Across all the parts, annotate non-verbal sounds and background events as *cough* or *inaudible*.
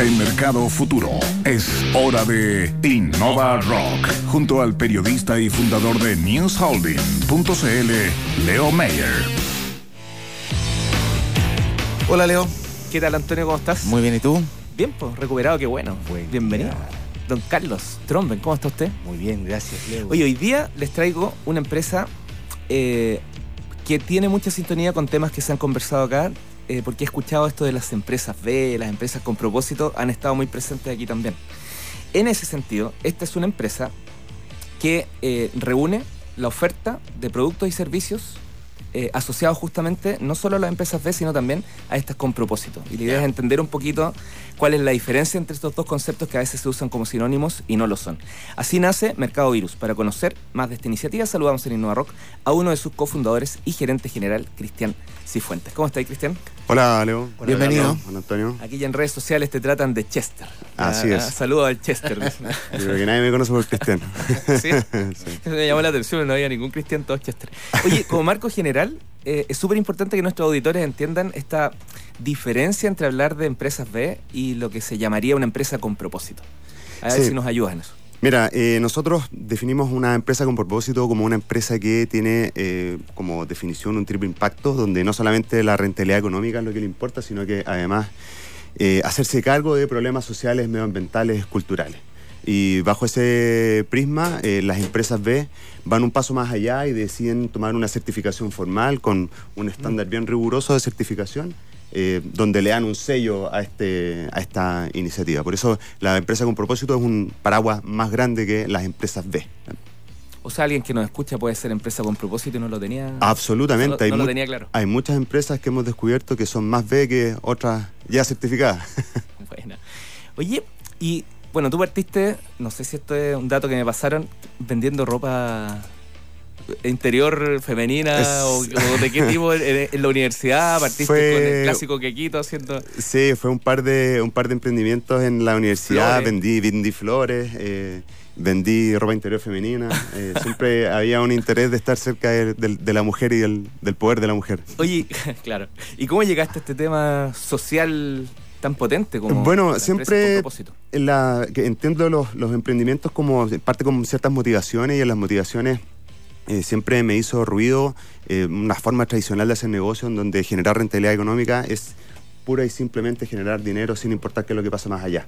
en Mercado Futuro. Es hora de Innova Rock, junto al periodista y fundador de NewsHolding.cl, Leo Mayer. Hola Leo. ¿Qué tal Antonio? ¿Cómo estás? Muy bien, ¿y tú? Bien, pues recuperado, qué bueno. Bienvenido. Don Carlos Tromben, ¿cómo está usted? Muy bien, gracias Leo. Oye, hoy día les traigo una empresa eh, que tiene mucha sintonía con temas que se han conversado acá, eh, porque he escuchado esto de las empresas B, las empresas con propósito, han estado muy presentes aquí también. En ese sentido, esta es una empresa que eh, reúne la oferta de productos y servicios eh, asociados justamente no solo a las empresas B, sino también a estas con propósito. Y la idea es entender un poquito cuál es la diferencia entre estos dos conceptos que a veces se usan como sinónimos y no lo son. Así nace Mercado Virus. Para conocer más de esta iniciativa, saludamos en Innova Rock a uno de sus cofundadores y gerente general, Cristian Cifuentes. ¿Cómo estáis, Cristian? Hola, Leo. Bienvenido. Hola, Antonio. Aquí ya en redes sociales te tratan de Chester. Así Ah, es. Saludos al Chester. *laughs* Creo que nadie me conoce por Cristiano. *laughs* *laughs* ¿Sí? Me llamó la atención, no había ningún Cristian, todos Chester. Oye, como marco general, eh, es súper importante que nuestros auditores entiendan esta diferencia entre hablar de empresas B y lo que se llamaría una empresa con propósito. A ver Sí. si nos ayudan en eso. Mira, eh, nosotros definimos una empresa con propósito como una empresa que tiene eh, como definición un triple impacto, donde no solamente la rentabilidad económica es lo que le importa, sino que además eh, hacerse cargo de problemas sociales, medioambientales, culturales. Y bajo ese prisma, eh, las empresas B van un paso más allá y deciden tomar una certificación formal con un estándar bien riguroso de certificación, eh, donde le dan un sello a, este, a esta iniciativa. Por eso la empresa con propósito es un paraguas más grande que las empresas B. O sea, alguien que nos escucha puede ser empresa con propósito y no lo tenía. Absolutamente. No, no hay, lo tenía claro. hay muchas empresas que hemos descubierto que son más B que otras ya certificadas. *laughs* Buena. Oye, y bueno, tú partiste, no sé si esto es un dato que me pasaron, vendiendo ropa interior femenina Es- o, o de qué tipo en, en la universidad, partiste Fue- con el clásico quequito haciendo... Sí, fue un par de un par de emprendimientos en la universidad. Flores. Vendí, vendí flores, eh, vendí ropa interior femenina. eh, *laughs* siempre había un interés de estar cerca de, de- de la mujer y del, del poder de la mujer. Oye, *laughs* claro, ¿y cómo llegaste a este tema social tan potente como Bueno, siempre-? En la, que entiendo los, los emprendimientos como parte con ciertas motivaciones y en las motivaciones eh, siempre me hizo ruido eh, una forma tradicional de hacer negocio en donde generar rentabilidad económica es pura y simplemente generar dinero sin importar qué es lo que pasa más allá.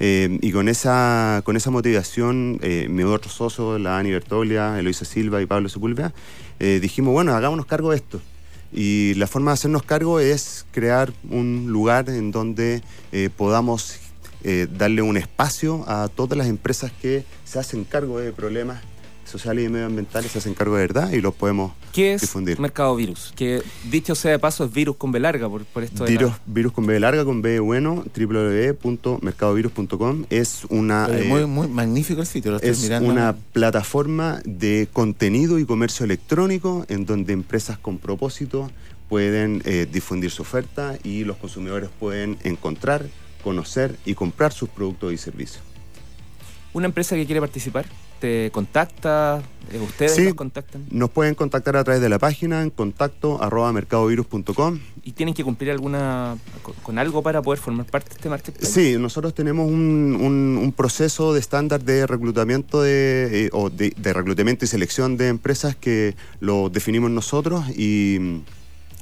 Eh, y con esa, con esa motivación, eh, mi otro socio, la Ani Bertoglia, Eloisa Silva y Pablo Sepúlveda, eh, dijimos, bueno, hagámonos cargo de esto. Y la forma de hacernos cargo es crear un lugar en donde eh, podamos eh, darle un espacio a todas las empresas que se hacen cargo de problemas sociales y medioambientales, se hacen cargo de verdad y los podemos ¿Qué es difundir. Mercado Virus? Que dicho sea de paso es virus con B larga por, por esto de la- Virus, virus con B larga, con B bueno, www.mercadovirus.com es una... Eh, eh, muy, muy magnífico el sitio, lo estoy es mirando. una plataforma de contenido y comercio electrónico en donde empresas con propósito pueden eh, difundir su oferta y los consumidores pueden encontrar, conocer y comprar sus productos y servicios. Una empresa que quiere participar, contacta, Eh, ustedes Sí. los contactan Nos pueden contactar a través de la página en contacto arroba mercadovirus.com. y tienen que cumplir alguna con, con algo para poder formar parte de este marketplace. Sí, nosotros tenemos un, un- un proceso de estándar de reclutamiento de, eh, o de, de reclutamiento y selección de empresas que lo definimos nosotros y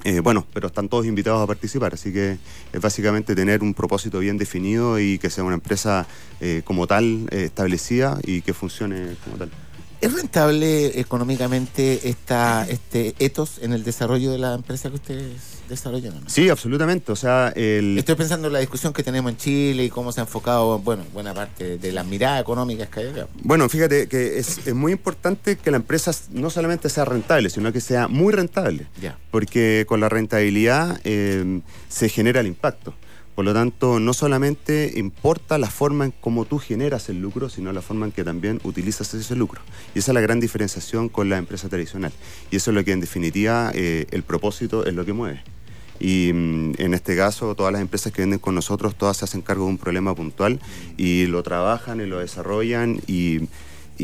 eh, bueno, pero están todos invitados a participar, así que es básicamente tener un propósito bien definido y que sea una empresa eh, como tal eh, establecida y que funcione como tal. ¿Es rentable económicamente esta, este ethos en el desarrollo de la empresa que ustedes desarrollan? no? Sí, absolutamente. O sea, el, Estoy pensando en la discusión que tenemos en Chile y cómo se ha enfocado, bueno, buena parte de las miradas económicas que hay acá. Bueno, fíjate que es, es muy importante que la empresa no solamente sea rentable, sino que sea muy rentable. Ya. Porque con la rentabilidad eh, se genera el impacto. Por lo tanto, no solamente importa la forma en cómo tú generas el lucro, sino la forma en que también utilizas ese lucro. Y esa es la gran diferenciación con la empresa tradicional. Y eso es lo que en definitiva eh, el propósito es lo que mueve. Y mm, en este caso, todas las empresas que venden con nosotros, todas se hacen cargo de un problema puntual y lo trabajan y lo desarrollan y,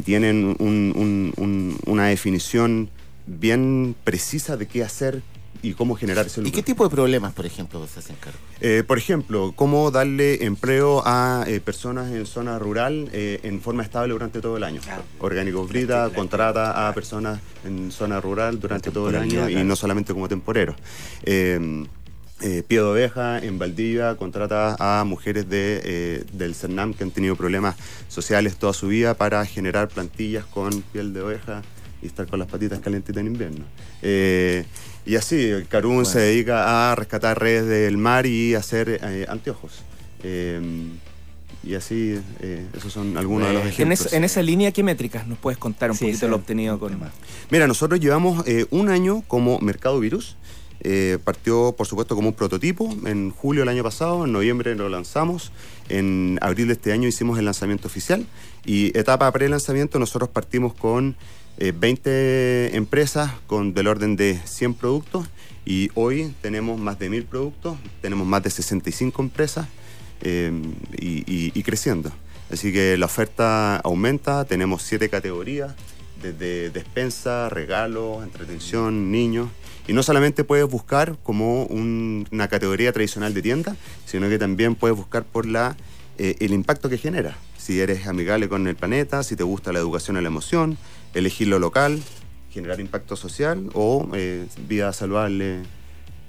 tienen un- un- un- una definición bien precisa de qué hacer y cómo generar ese ¿Y lucro. qué tipo de problemas, por ejemplo, se hacen cargo? Eh, por ejemplo, cómo darle empleo a eh, personas en zona rural eh, en forma estable durante todo el año. Orgánicos Brita contrata a personas en zona rural durante todo el año y no solamente como temporeros. Eh, eh, Pie de Oveja en Valdivia contrata a mujeres de, eh, del CERNAM que han tenido problemas sociales toda su vida para generar plantillas con piel de oveja y estar con las patitas calentitas en invierno. Eh, y así, Carún se dedica a rescatar redes del mar y hacer eh, anteojos. Eh, y así, eh, esos son algunos de los En, ejemplos. es- en esa línea, ¿qué métricas nos puedes contar un Sí, poquito ese lo obtenido con... tema. Mira, nosotros llevamos eh, un año como Mercado Virus. Eh, partió, por supuesto, como un prototipo en julio del año pasado, en noviembre lo lanzamos, en abril de este año hicimos el lanzamiento oficial y etapa pre-lanzamiento nosotros partimos con eh, 20 empresas con del orden de 100 productos y hoy tenemos más de 1000 productos, tenemos más de 65 empresas eh, y, y- creciendo. Así que la oferta aumenta, tenemos siete categorías, desde despensa, regalos, entretención, niños. Y no solamente puedes buscar como un- una categoría tradicional de tienda, sino que también puedes buscar por la, eh, el impacto que genera. Si eres amigable con el planeta, si te gusta la educación y la emoción, elegir lo local, generar impacto social o eh, vida saludable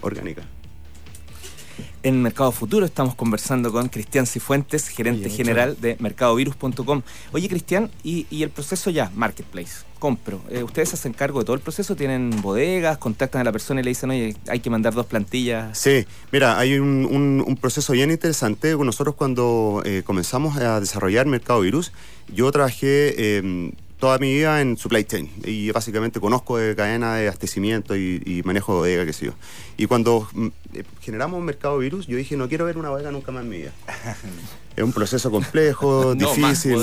orgánica. En Mercado Futuro estamos conversando con Cristian Cifuentes, gerente Oye, general de mercadovirus.com. Oye, Cristian, y, y el proceso ya, Marketplace, compro. Eh, ¿Ustedes se hacen cargo de todo el proceso? ¿Tienen bodegas? ¿Contactan a la persona y le dicen, oye, hay que mandar dos plantillas? Sí, mira, hay un, un- un proceso bien interesante. Nosotros cuando eh, comenzamos a desarrollar Mercado Virus, yo trabajé eh, toda mi vida en supply chain y básicamente conozco de cadena de abastecimiento y, y manejo de bodega, qué sé yo. Y cuando mm, eh, generamos Mercado Virus, yo dije, no quiero ver una bodega nunca más en mi vida. *laughs* Es un proceso complejo, *laughs* No difícil.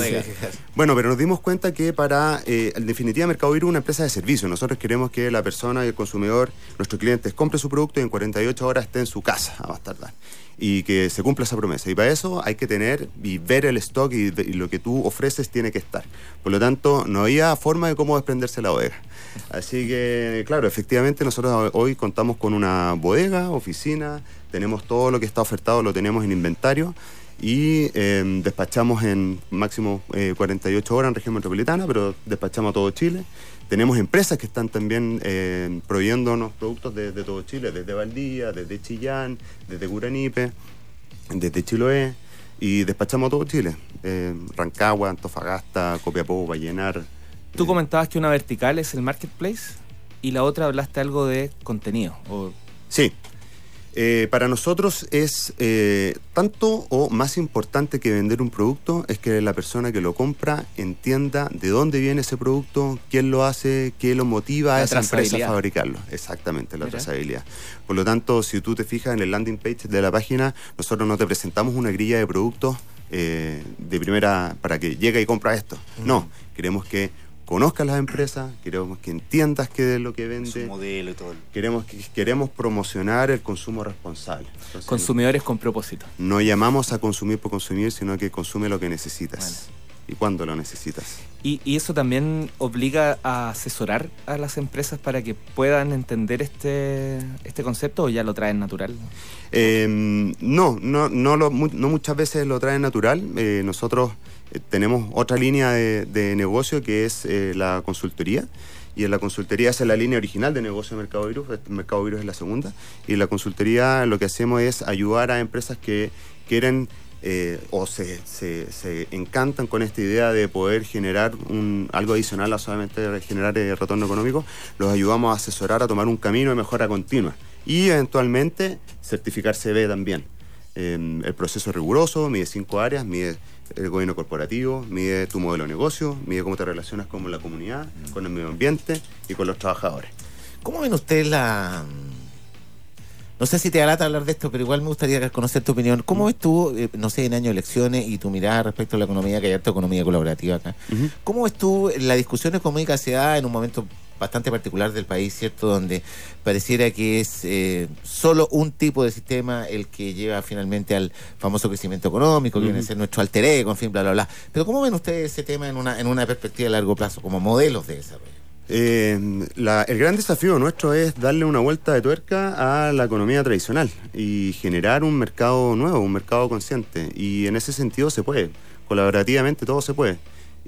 Bueno, pero nos dimos cuenta que para, eh, en definitiva, Mercado Virus es una empresa de servicio. Nosotros queremos que la persona y el consumidor, nuestros clientes, compre su producto y en 48 horas esté en su casa, a más tardar. Y que se cumpla esa promesa. Y para eso hay que tener y ver el stock y, y lo que tú ofreces tiene que estar. Por lo tanto, no había forma de cómo desprenderse la bodega. Así que, claro, efectivamente nosotros hoy contamos con una bodega, oficina, tenemos todo lo que está ofertado, lo tenemos en inventario y eh, despachamos en máximo eh, 48 horas en región metropolitana, pero despachamos a todo Chile. Tenemos empresas que están también eh, proveyéndonos productos de, de todo Chile, desde Valdivia, desde Chillán, desde Curanipe, desde Chiloé, y despachamos a todo Chile. Eh, Rancagua, Antofagasta, Copiapó, Vallenar. Tú eh, comentabas que una vertical es el Marketplace y la otra hablaste algo de contenido. O, Sí. Eh, para nosotros es eh, tanto o más importante que vender un producto es que la persona que lo compra entienda de dónde viene ese producto, quién lo hace, qué lo motiva a esa empresa a fabricarlo. Exactamente, la Mira. trazabilidad. Por lo tanto, si tú te fijas en el landing page de la página, nosotros no te presentamos una grilla de productos eh, de primera para que llegue y compra esto. No, queremos que conozcas las empresas, queremos que entiendas qué es lo que vende Su modelo y todo. queremos, que- queremos promocionar el consumo responsable. Entonces, consumidores con propósito. no llamamos a consumir por consumir, sino que consume lo que necesitas y cuándo lo necesitas. Y, y eso también obliga a asesorar a las empresas para que puedan entender este, este concepto o ya lo traen natural. Eh, no, no, no, lo- mu- no muchas veces lo traen natural. Eh, nosotros eh, tenemos otra línea de, de negocio que es eh, la consultoría. Y en la consultoría esa es la línea original de negocio de Mercado Virus, este Mercado Virus es la segunda. Y en la consultoría lo que hacemos es ayudar a empresas que quieren eh, o se, se- se encantan con esta idea de poder generar un, algo adicional a solamente generar eh, retorno económico, los ayudamos a asesorar a tomar un camino de mejora continua y eventualmente certificar CB también. Eh, el proceso es riguroso, mide cinco áreas, mide el gobierno corporativo, mide tu modelo de negocio, mide cómo te relacionas con la comunidad, con el medio ambiente y con los trabajadores. ¿Cómo ven ustedes la... No sé si te alata hablar de esto, pero igual me gustaría conocer tu opinión. ¿Cómo ves tú, eh, no sé, en año de elecciones y tu mirada respecto a la economía, que hay harta economía colaborativa acá? ¿Cómo ves tú la discusión económica se da en un momento bastante particular del país, ¿cierto? Donde pareciera que es eh, solo un tipo de sistema el que lleva finalmente al famoso crecimiento económico, que viene a ser nuestro alter ego, en fin, bla, bla, bla. Pero ¿cómo ven ustedes ese tema en una, en una perspectiva de largo plazo, como modelos de desarrollo? Eh, la- el gran desafío nuestro es darle una vuelta de tuerca a la economía tradicional y generar un mercado nuevo, un mercado consciente. Y en ese sentido se puede, colaborativamente todo se puede.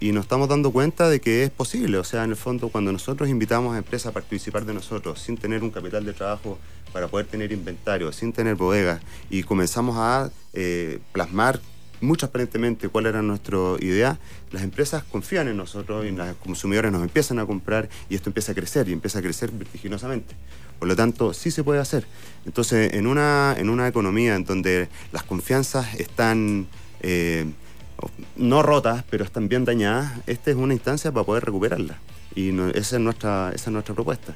Y nos estamos dando cuenta de que es posible. O sea, en el fondo, cuando nosotros invitamos a empresas a participar de nosotros sin tener un capital de trabajo para poder tener inventario, sin tener bodegas, y comenzamos a eh, plasmar muy transparentemente cuál era nuestra idea, las empresas confían en nosotros y los consumidores nos empiezan a comprar y esto empieza a crecer y empieza a crecer vertiginosamente. Por lo tanto, sí se puede hacer. Entonces, en una, en una economía en donde las confianzas están eh, no rotas, pero están bien dañadas, esta es una instancia para poder recuperarlas. Y no- esa, es nuestra, esa es nuestra propuesta.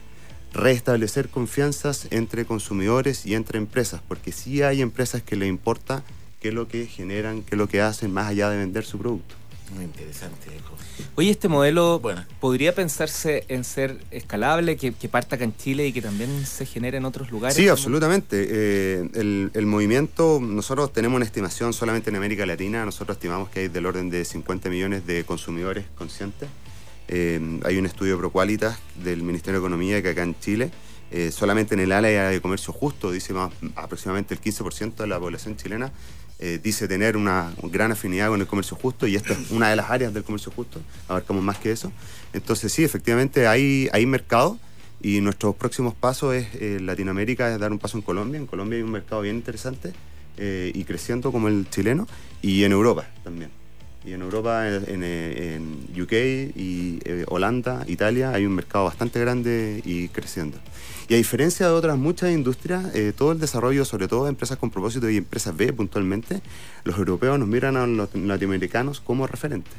Restablecer confianzas entre consumidores y entre empresas, porque sí hay empresas que les importa qué es lo que generan, qué es lo que hacen, más allá de vender su producto. Muy interesante. Oye, este modelo Bueno. podría pensarse en ser escalable, que, que parta acá en Chile y que también se genere en otros lugares. Sí, absolutamente. Eh, el, el movimiento, nosotros tenemos una estimación solamente en América Latina, nosotros estimamos que hay del orden de 50 millones de consumidores conscientes. Eh, hay un estudio Proqualitas del Ministerio de Economía que acá en Chile, eh, solamente en el área de comercio justo, dice más, aproximadamente el 15% de la población chilena, eh, dice tener una gran afinidad con el comercio justo y esto es una de las áreas del comercio justo, abarcamos más que eso. Entonces sí, efectivamente hay, hay mercado. Y nuestros próximos pasos es eh, Latinoamérica, es dar un paso en Colombia. En Colombia hay un mercado bien interesante eh, y creciendo como el chileno. Y en Europa también. Y en Europa, en, UK y eh, Holanda, Italia, hay un mercado bastante grande y creciendo. Y a diferencia de otras muchas industrias, eh, todo el desarrollo, sobre todo de empresas con propósito y empresas B puntualmente, los europeos nos miran a los latinoamericanos como referentes.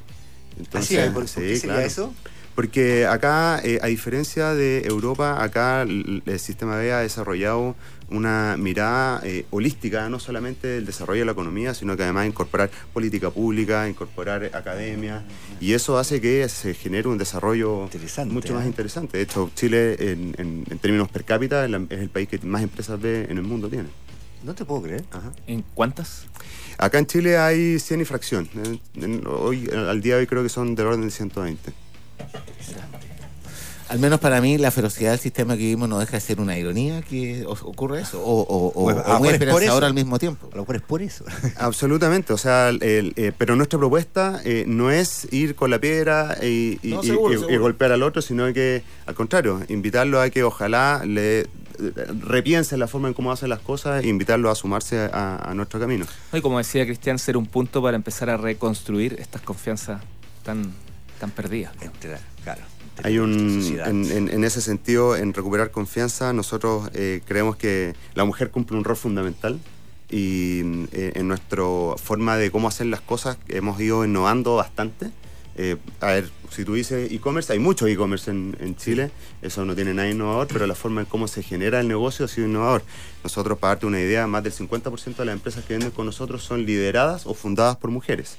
Así es, ¿por, por sí, qué sería claro. eso? Porque acá, eh, a diferencia de Europa, acá el, el sistema B ha desarrollado una mirada eh, holística, no solamente del desarrollo de la economía, sino que además incorporar política pública, incorporar academia, y eso hace que se genere un desarrollo mucho más ¿eh? interesante. De hecho, Chile, en, en- en términos per cápita, es, la- es el país que más empresas B en el mundo tiene. No te puedo creer. Ajá. ¿En cuántas? Acá en Chile hay 100 y fracción. En- hoy, al día de hoy creo que son del orden de 120. Al menos para mí, la ferocidad del sistema que vivimos no deja de ser una ironía que ocurra eso, o, o, o- Pues, muy mejor es por esperanzador eso. al mismo tiempo. A lo mejor es por eso. *laughs* Absolutamente, o sea, el- eh, pero nuestra propuesta eh, no es ir con la piedra y, y- No, y- seguro, y- y seguro. golpear al otro, sino que al contrario, invitarlo a que ojalá le eh, repiense la forma en cómo hacen las cosas e invitarlo a sumarse a, a nuestro camino. No, Y como decía Cristian, ser un punto para empezar a reconstruir estas confianzas tan, tan perdidas. Claro. Hay un, en, en- en ese sentido, en recuperar confianza, nosotros eh, creemos que la mujer cumple un rol fundamental y eh, en nuestra forma de cómo hacer las cosas hemos ido innovando bastante. Eh, a ver, si tú dices e-commerce, hay mucho e-commerce en, en Chile, eso no tiene nada innovador, pero la forma en cómo se genera el negocio ha sido innovador. Nosotros, para darte una idea, más del 50% de las empresas que venden con nosotros son lideradas o fundadas por mujeres.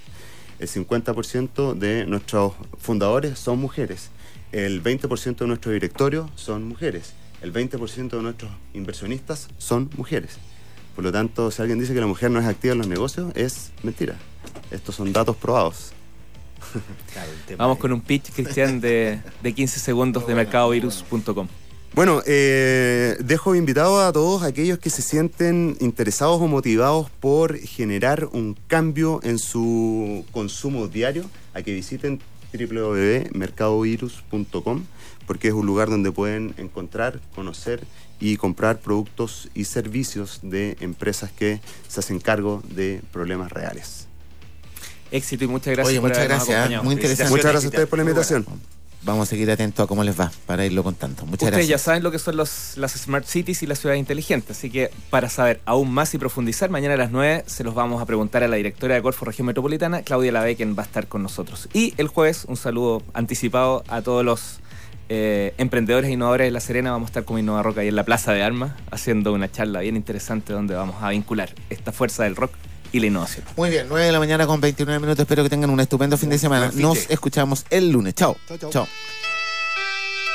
El 50% de nuestros fundadores son mujeres. El 20% de nuestro directorio son mujeres. El 20% de nuestros inversionistas son mujeres. Por lo tanto, si alguien dice que la mujer no es activa en los negocios, es mentira. Estos son datos probados. Claro, Vamos con un pitch, Cristian, de, de 15 segundos de mercadovirus.com. Bueno, eh, dejo invitados a todos aquellos que se sienten interesados o motivados por generar un cambio en su consumo diario a que visiten www.mercadovirus.com porque es un lugar donde pueden encontrar, conocer y comprar productos y servicios de empresas que se hacen cargo de problemas reales. Éxito y muchas gracias Oye, por muchas gracias, acompañado. muy interesante. Muchas gracias a ustedes por la invitación. Vamos a seguir atentos a cómo les va para irlo contando. Muchas Ustedes ya gracias. saben lo que son los, las Smart Cities y las ciudades inteligentes, así que para saber aún más y profundizar, mañana a las 9 se los vamos a preguntar a la directora de Corfo Región Metropolitana, Claudia Lave, quien va a estar con nosotros. Y el jueves, un saludo anticipado a todos los eh, emprendedores e innovadores de La Serena. Vamos a estar como Innova Rock ahí en la Plaza de Armas, haciendo una charla bien interesante donde vamos a vincular esta fuerza del rock y la innovación. Muy bien, 9 de la mañana con 29 minutos. Espero que tengan un estupendo fin de semana. Nos escuchamos el lunes. Chao. Chao, chao. Chao.